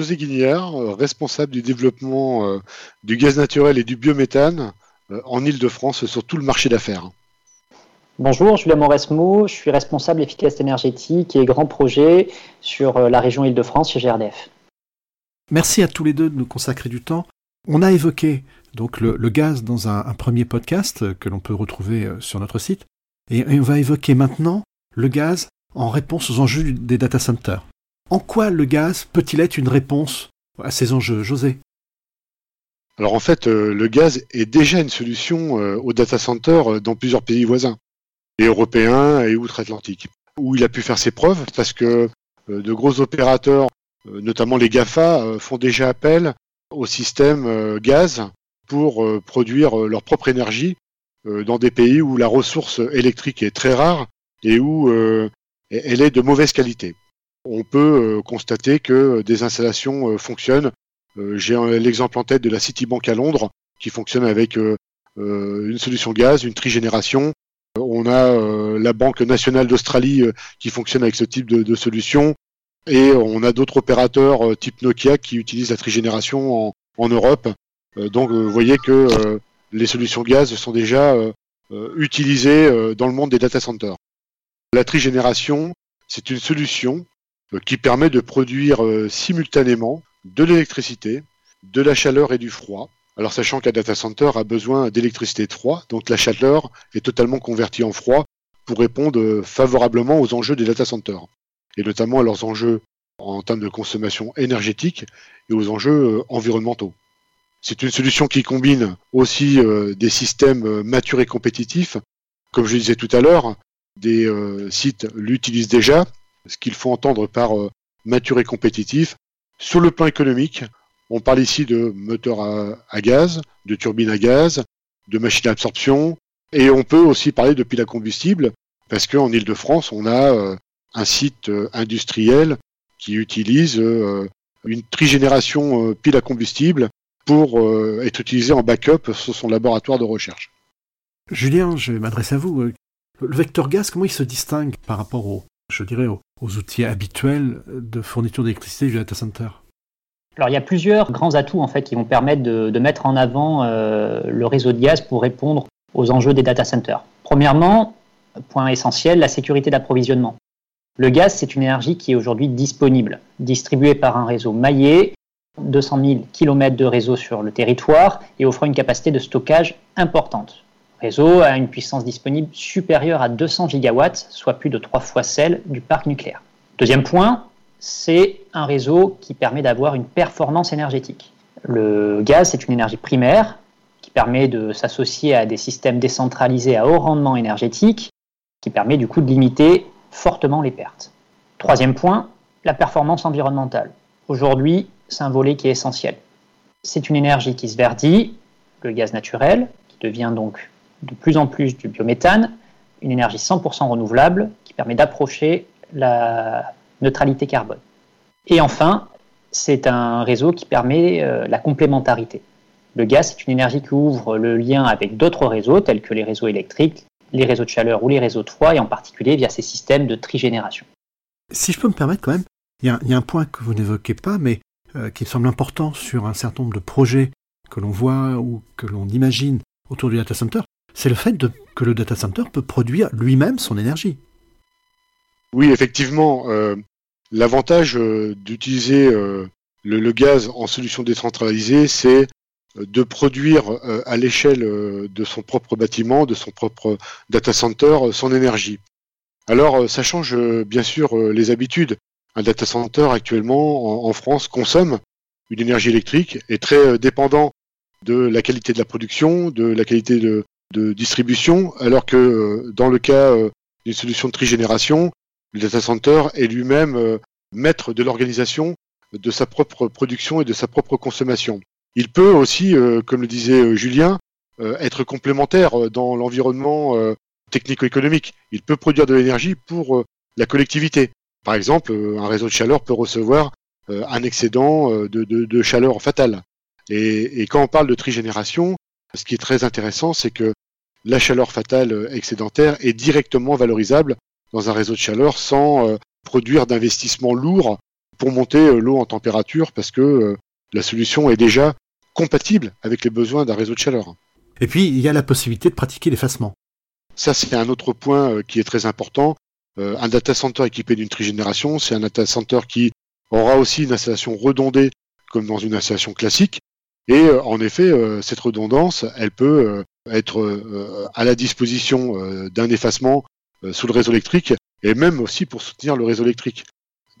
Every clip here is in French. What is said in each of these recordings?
José Guignard, responsable du développement du gaz naturel et du biométhane en Ile-de-France sur tout le marché d'affaires. Bonjour, Julien Mauresmo, je suis responsable efficace énergétique et grand projet sur la région Île-de-France chez GRDF. Merci à tous les deux de nous consacrer du temps. On a évoqué donc le, gaz dans un, premier podcast que l'on peut retrouver euh, sur notre site, et, on va évoquer maintenant le gaz en réponse aux enjeux des data centers. En quoi le gaz peut-il être une réponse à ces enjeux, José? Alors en fait, euh, le gaz est déjà une solution euh, aux data centers dans plusieurs pays voisins et européens et outre-Atlantique, où il a pu faire ses preuves parce que euh, de gros opérateurs, euh, notamment les GAFA, euh, font déjà appel au système gaz pour produire leur propre énergie dans des pays où la ressource électrique est très rare et où elle est de mauvaise qualité. On peut constater que des installations fonctionnent. J'ai l'exemple en tête de la Citibank à Londres qui fonctionne avec une solution gaz, une trigénération, on a euh, la Banque nationale d'Australie euh, qui fonctionne avec ce type de, solution. Et on a d'autres opérateurs euh, type Nokia qui utilisent la trigénération en, Europe. donc vous voyez que les solutions gaz sont déjà utilisées dans le monde des data centers. La trigénération, c'est une solution qui permet de produire simultanément de l'électricité, de la chaleur et du froid alors sachant qu'un data center a besoin d'électricité de froid, donc la chaleur est totalement convertie en froid pour répondre favorablement aux enjeux des data centers, et notamment à leurs enjeux en termes de consommation énergétique et aux enjeux euh, environnementaux. C'est une solution qui combine aussi euh, des systèmes euh, matures et compétitifs. Comme je disais tout à l'heure, des sites l'utilisent déjà, ce qu'il faut entendre par mature et compétitif. Sur le plan économique, on parle ici de moteurs à, gaz, de turbines à gaz, de machines à absorption, et on peut aussi parler de piles à combustible, parce qu'en Ile-de-France, on a euh, un site euh, industriel qui utilise euh, une trigénération pile à combustible pour être utilisé en backup sur son laboratoire de recherche. Julien, je m'adresse à vous. Le vecteur gaz, comment il se distingue par rapport aux, je dirais, aux, outils habituels de fourniture d'électricité du data center alors il y a plusieurs grands atouts en fait qui vont permettre de, mettre en avant euh, le réseau de gaz pour répondre aux enjeux des data centers. Premièrement, point essentiel, la sécurité d'approvisionnement. Le gaz, c'est une énergie qui est aujourd'hui disponible, distribuée par un réseau maillé, 200 000 km de réseau sur le territoire et offrant une capacité de stockage importante. Réseau a une puissance disponible supérieure à 200 gigawatts, soit plus de trois fois celle du parc nucléaire. Deuxième point, c'est un réseau qui permet d'avoir une performance énergétique. Le gaz, c'est une énergie primaire qui permet de s'associer à des systèmes décentralisés à haut rendement énergétique, qui permet du coup de limiter fortement les pertes. Troisième point, la performance environnementale. Aujourd'hui, c'est un volet qui est essentiel. C'est une énergie qui se verdit, le gaz naturel, qui devient donc de plus en plus du biométhane, une énergie 100% renouvelable qui permet d'approcher la neutralité carbone. Et enfin, c'est un réseau qui permet euh, la complémentarité. Le gaz, c'est une énergie qui ouvre le lien avec d'autres réseaux, tels que les réseaux électriques, les réseaux de chaleur ou les réseaux de froid, et en particulier via ces systèmes de trigénération. Si je peux me permettre quand même, il y, a un point que vous n'évoquez pas, mais euh, qui me semble important sur un certain nombre de projets que l'on voit ou que l'on imagine autour du data center, c'est le fait que le data center peut produire lui-même son énergie. Oui, effectivement, euh, L'avantage euh, d'utiliser euh, le, gaz en solution décentralisée, c'est de produire à l'échelle de son propre bâtiment, de son propre data center, son énergie. Alors, ça change bien sûr les habitudes. Un data center actuellement en, France consomme une énergie électrique, est très dépendant de la qualité de la production, de la qualité de, de distribution, alors que dans le cas d'une solution de trigénération, le data center est lui-même euh, maître de l'organisation de sa propre production et de sa propre consommation. Il peut aussi, euh, comme le disait euh, Julien, être complémentaire dans l'environnement technico-économique. Il peut produire de l'énergie pour la collectivité. Par exemple, un réseau de chaleur peut recevoir un excédent de, chaleur fatale. Et, et, quand on parle de trigénération, ce qui est très intéressant, c'est que la chaleur fatale excédentaire est directement valorisable dans un réseau de chaleur sans euh, produire d'investissements lourds pour monter l'eau en température parce que la solution est déjà compatible avec les besoins d'un réseau de chaleur. Et puis, il y a la possibilité de pratiquer l'effacement. Ça, c'est un autre point qui est très important. un data center équipé d'une trigénération, c'est un data center qui aura aussi une installation redondée comme dans une installation classique. Et en effet, cette redondance, elle peut être à la disposition d'un effacement sous le réseau électrique et même aussi pour soutenir le réseau électrique.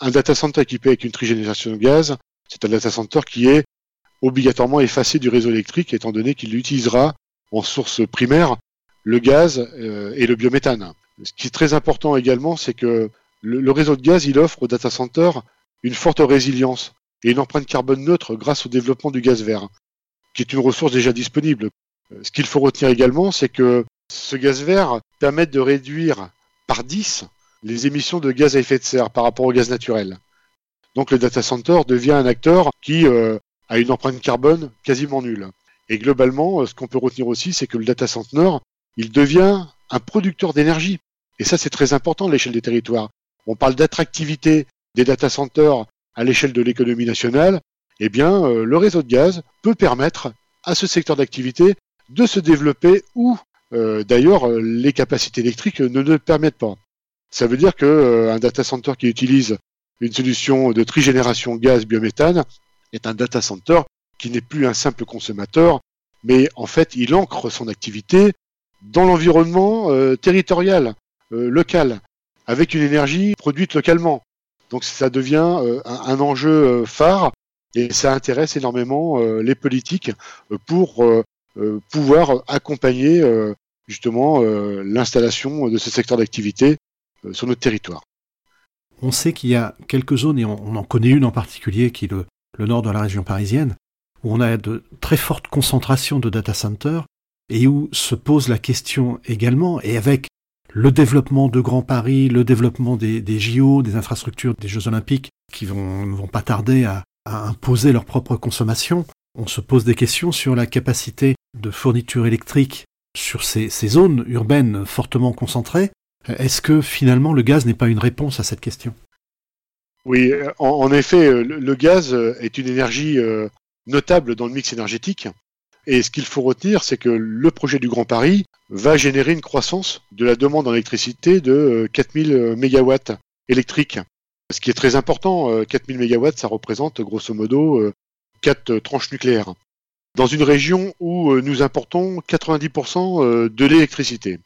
Un data center équipé avec une trigénération de gaz, c'est un data center qui est obligatoirement effacé du réseau électrique étant donné qu'il utilisera en source primaire le gaz euh, et le biométhane. Ce qui est très important également, c'est que le, réseau de gaz, il offre au data center une forte résilience et une empreinte carbone neutre grâce au développement du gaz vert, qui est une ressource déjà disponible. Ce qu'il faut retenir également, c'est que ce gaz vert permet de réduire par 10 les émissions de gaz à effet de serre par rapport au gaz naturel. Donc le data center devient un acteur qui euh, a une empreinte carbone quasiment nulle. Et globalement, euh, ce qu'on peut retenir aussi, c'est que le data center, devient un producteur d'énergie. Et ça, c'est très important à l'échelle des territoires. On parle d'attractivité des data centers à l'échelle de l'économie nationale. Eh bien, euh, le réseau de gaz peut permettre à ce secteur d'activité de se développer où, d'ailleurs, les capacités électriques ne le permettent pas. Ça veut dire qu'un data center qui utilise une solution de trigénération gaz biométhane est un data center qui n'est plus un simple consommateur, mais en fait, il ancre son activité dans l'environnement euh, territorial, euh, local, avec une énergie produite localement. Donc ça devient euh, un, enjeu phare et ça intéresse énormément les politiques pour pouvoir accompagner justement l'installation de ce secteur d'activité sur notre territoire. On sait qu'il y a quelques zones, et on, en connaît une en particulier, qui est le, nord de la région parisienne, où on a de très fortes concentrations de data centers, et où se pose la question également, et avec le développement de Grand Paris, le développement des, JO, des infrastructures des Jeux Olympiques, qui vont, ne vont pas tarder à, imposer leur propre consommation, on se pose des questions sur la capacité de fourniture électrique sur ces zones urbaines fortement concentrées, est-ce que finalement le gaz n'est pas une réponse à cette question? Oui, en, effet, euh, le, gaz euh, est une énergie euh, notable dans le mix énergétique. Et ce qu'il faut retenir, c'est que le projet du Grand Paris va générer une croissance de la demande en électricité de 4000 MW électriques. Ce qui est très important, 4000 MW, ça représente grosso modo 4 tranches nucléaires. Dans une région où nous importons 90% de l'électricité.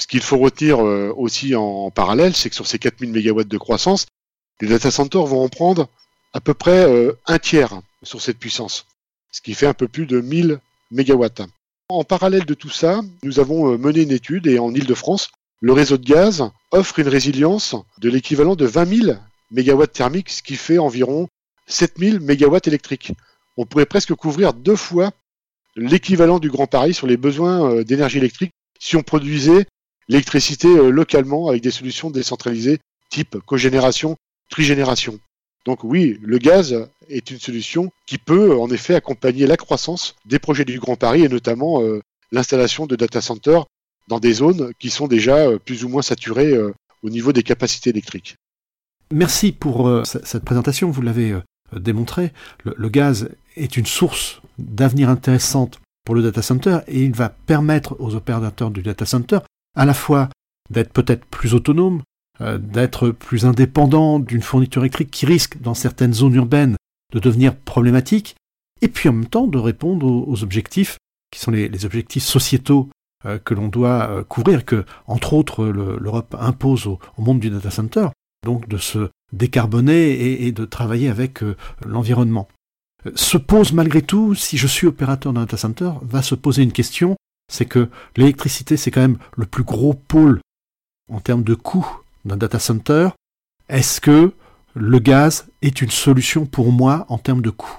Ce qu'il faut retenir euh, aussi en parallèle, c'est que sur ces 4000 MW de croissance, les data centers vont en prendre à peu près euh, un tiers sur cette puissance, ce qui fait un peu plus de 1000 MW. En parallèle de tout ça, nous avons euh, mené une étude et en Ile-de-France, le réseau de gaz offre une résilience de l'équivalent de 20 000 MW thermiques, ce qui fait environ 7000 MW électriques. On pourrait presque couvrir deux fois l'équivalent du Grand Paris sur les besoins d'énergie électrique si on produisait l'électricité euh, localement avec des solutions décentralisées type cogénération, trigénération. Donc oui, le gaz est une solution qui peut en effet accompagner la croissance des projets du Grand Paris et notamment euh, l'installation de data centers dans des zones qui sont déjà euh, plus ou moins saturées au niveau des capacités électriques. Merci pour cette présentation, vous l'avez démontré. le, gaz est une source d'avenir intéressante pour le data center et il va permettre aux opérateurs du data center à la fois d'être peut-être plus autonome, euh, d'être plus indépendant d'une fourniture électrique qui risque, dans certaines zones urbaines, de devenir problématique, et puis en même temps de répondre aux, objectifs qui sont les, objectifs sociétaux euh, que l'on doit euh, couvrir, que, entre autres, l'Europe impose au, monde du data center, donc de se décarboner et, de travailler avec l'environnement. Se pose malgré tout, si je suis opérateur d'un data center, va se poser une question c'est que l'électricité, c'est quand même le plus gros pôle en termes de coût d'un data center. Est-ce que le gaz est une solution pour moi en termes de coût?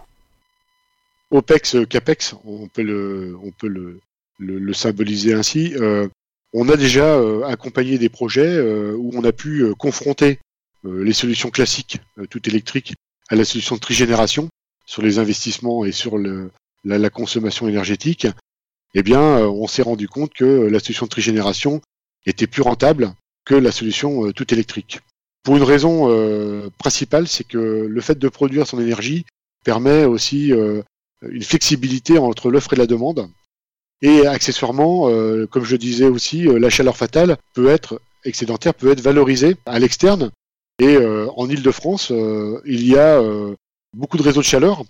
OPEX, CAPEX, on peut le, symboliser ainsi. Euh, on a déjà euh, accompagné des projets euh, où on a pu confronter les solutions classiques, tout électriques, à la solution de trigénération sur les investissements et sur la, consommation énergétique eh bien, euh, on s'est rendu compte que la solution de trigénération était plus rentable que la solution euh, toute électrique. pour une raison principale, c'est que le fait de produire son énergie permet aussi une flexibilité entre l'offre et la demande. Et accessoirement, comme je disais aussi, la chaleur fatale peut être excédentaire, peut être valorisée à l'externe. Et en Ile-de-France, il y a beaucoup de réseaux de chaleur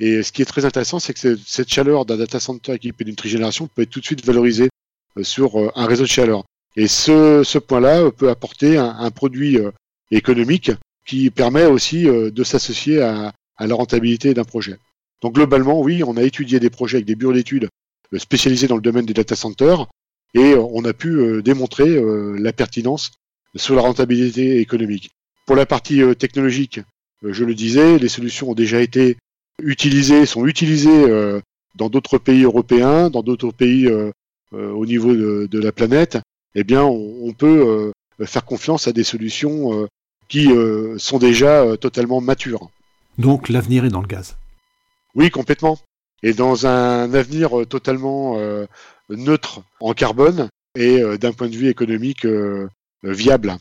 et ce qui est très intéressant, c'est que cette chaleur d'un data center équipé d'une trigénération peut être tout de suite valorisée euh, sur euh, un réseau de chaleur. Et ce, point-là peut apporter un, produit euh, économique qui permet aussi de s'associer à, à, la rentabilité d'un projet. Donc globalement, oui, on a étudié des projets avec des bureaux d'études spécialisés dans le domaine des data centers et on a pu démontrer la pertinence sur la rentabilité économique. Pour la partie technologique, je le disais, les solutions ont déjà été utilisés, sont utilisés euh, dans d'autres pays européens, dans d'autres pays euh, euh, au niveau de, la planète, eh bien, on, peut faire confiance à des solutions qui sont déjà totalement matures. Donc l'avenir est dans le gaz. Oui, complètement. Et dans un avenir totalement neutre en carbone et d'un point de vue économique viable.